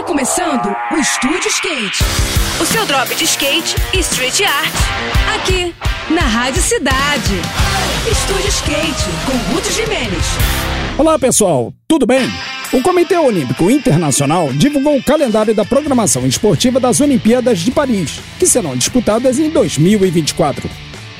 Está começando o Estúdio Skate. O seu drop de skate e street art. Aqui, na Rádio Cidade. Estúdio Skate, com Ruth Jimenez. Olá, pessoal. Tudo bem? O Comitê Olímpico Internacional divulgou o calendário da programação esportiva das Olimpíadas de Paris, que serão disputadas em 2024.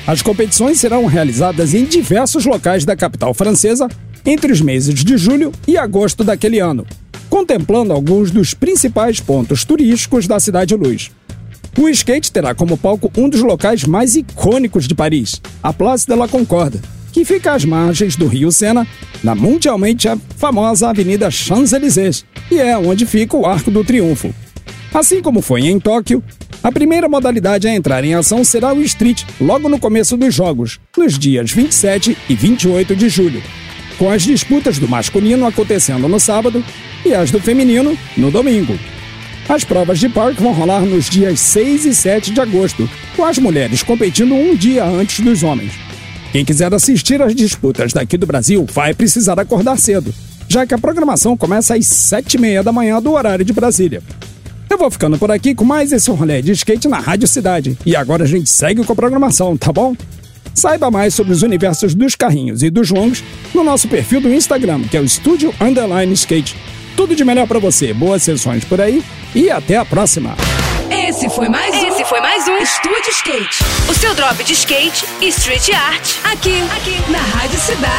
As competições serão realizadas em diversos locais da capital francesa entre os meses de julho e agosto daquele ano, contemplando alguns dos principais pontos turísticos da Cidade Luz. O skate terá como palco um dos locais mais icônicos de Paris, a Place de la Concorde, que fica às margens do Rio Sena, na mundialmente famosa Avenida Champs-Élysées, e é onde fica o Arco do Triunfo. Assim como foi em Tóquio, a primeira modalidade a entrar em ação será o Street, logo no começo dos Jogos, nos dias 27 e 28 de julho, com as disputas do masculino acontecendo no sábado e as do feminino no domingo. As provas de park vão rolar nos dias 6 e 7 de agosto, com as mulheres competindo um dia antes dos homens. Quem quiser assistir às disputas daqui do Brasil vai precisar acordar cedo, já que a programação começa às 7 e meia da manhã do horário de Brasília. Eu vou ficando por aqui com mais esse rolê de skate na Rádio Cidade. E agora a gente segue com a programação, tá bom? Saiba mais sobre os universos dos carrinhos e dos longos no nosso perfil do Instagram, que é o Estúdio Underline Skate. Tudo de melhor para você, boas sessões por aí e até a próxima. Esse foi mais um. Esse foi mais um Estúdio Skate. O seu drop de skate e street art. Aqui, aqui, na Rádio Cidade.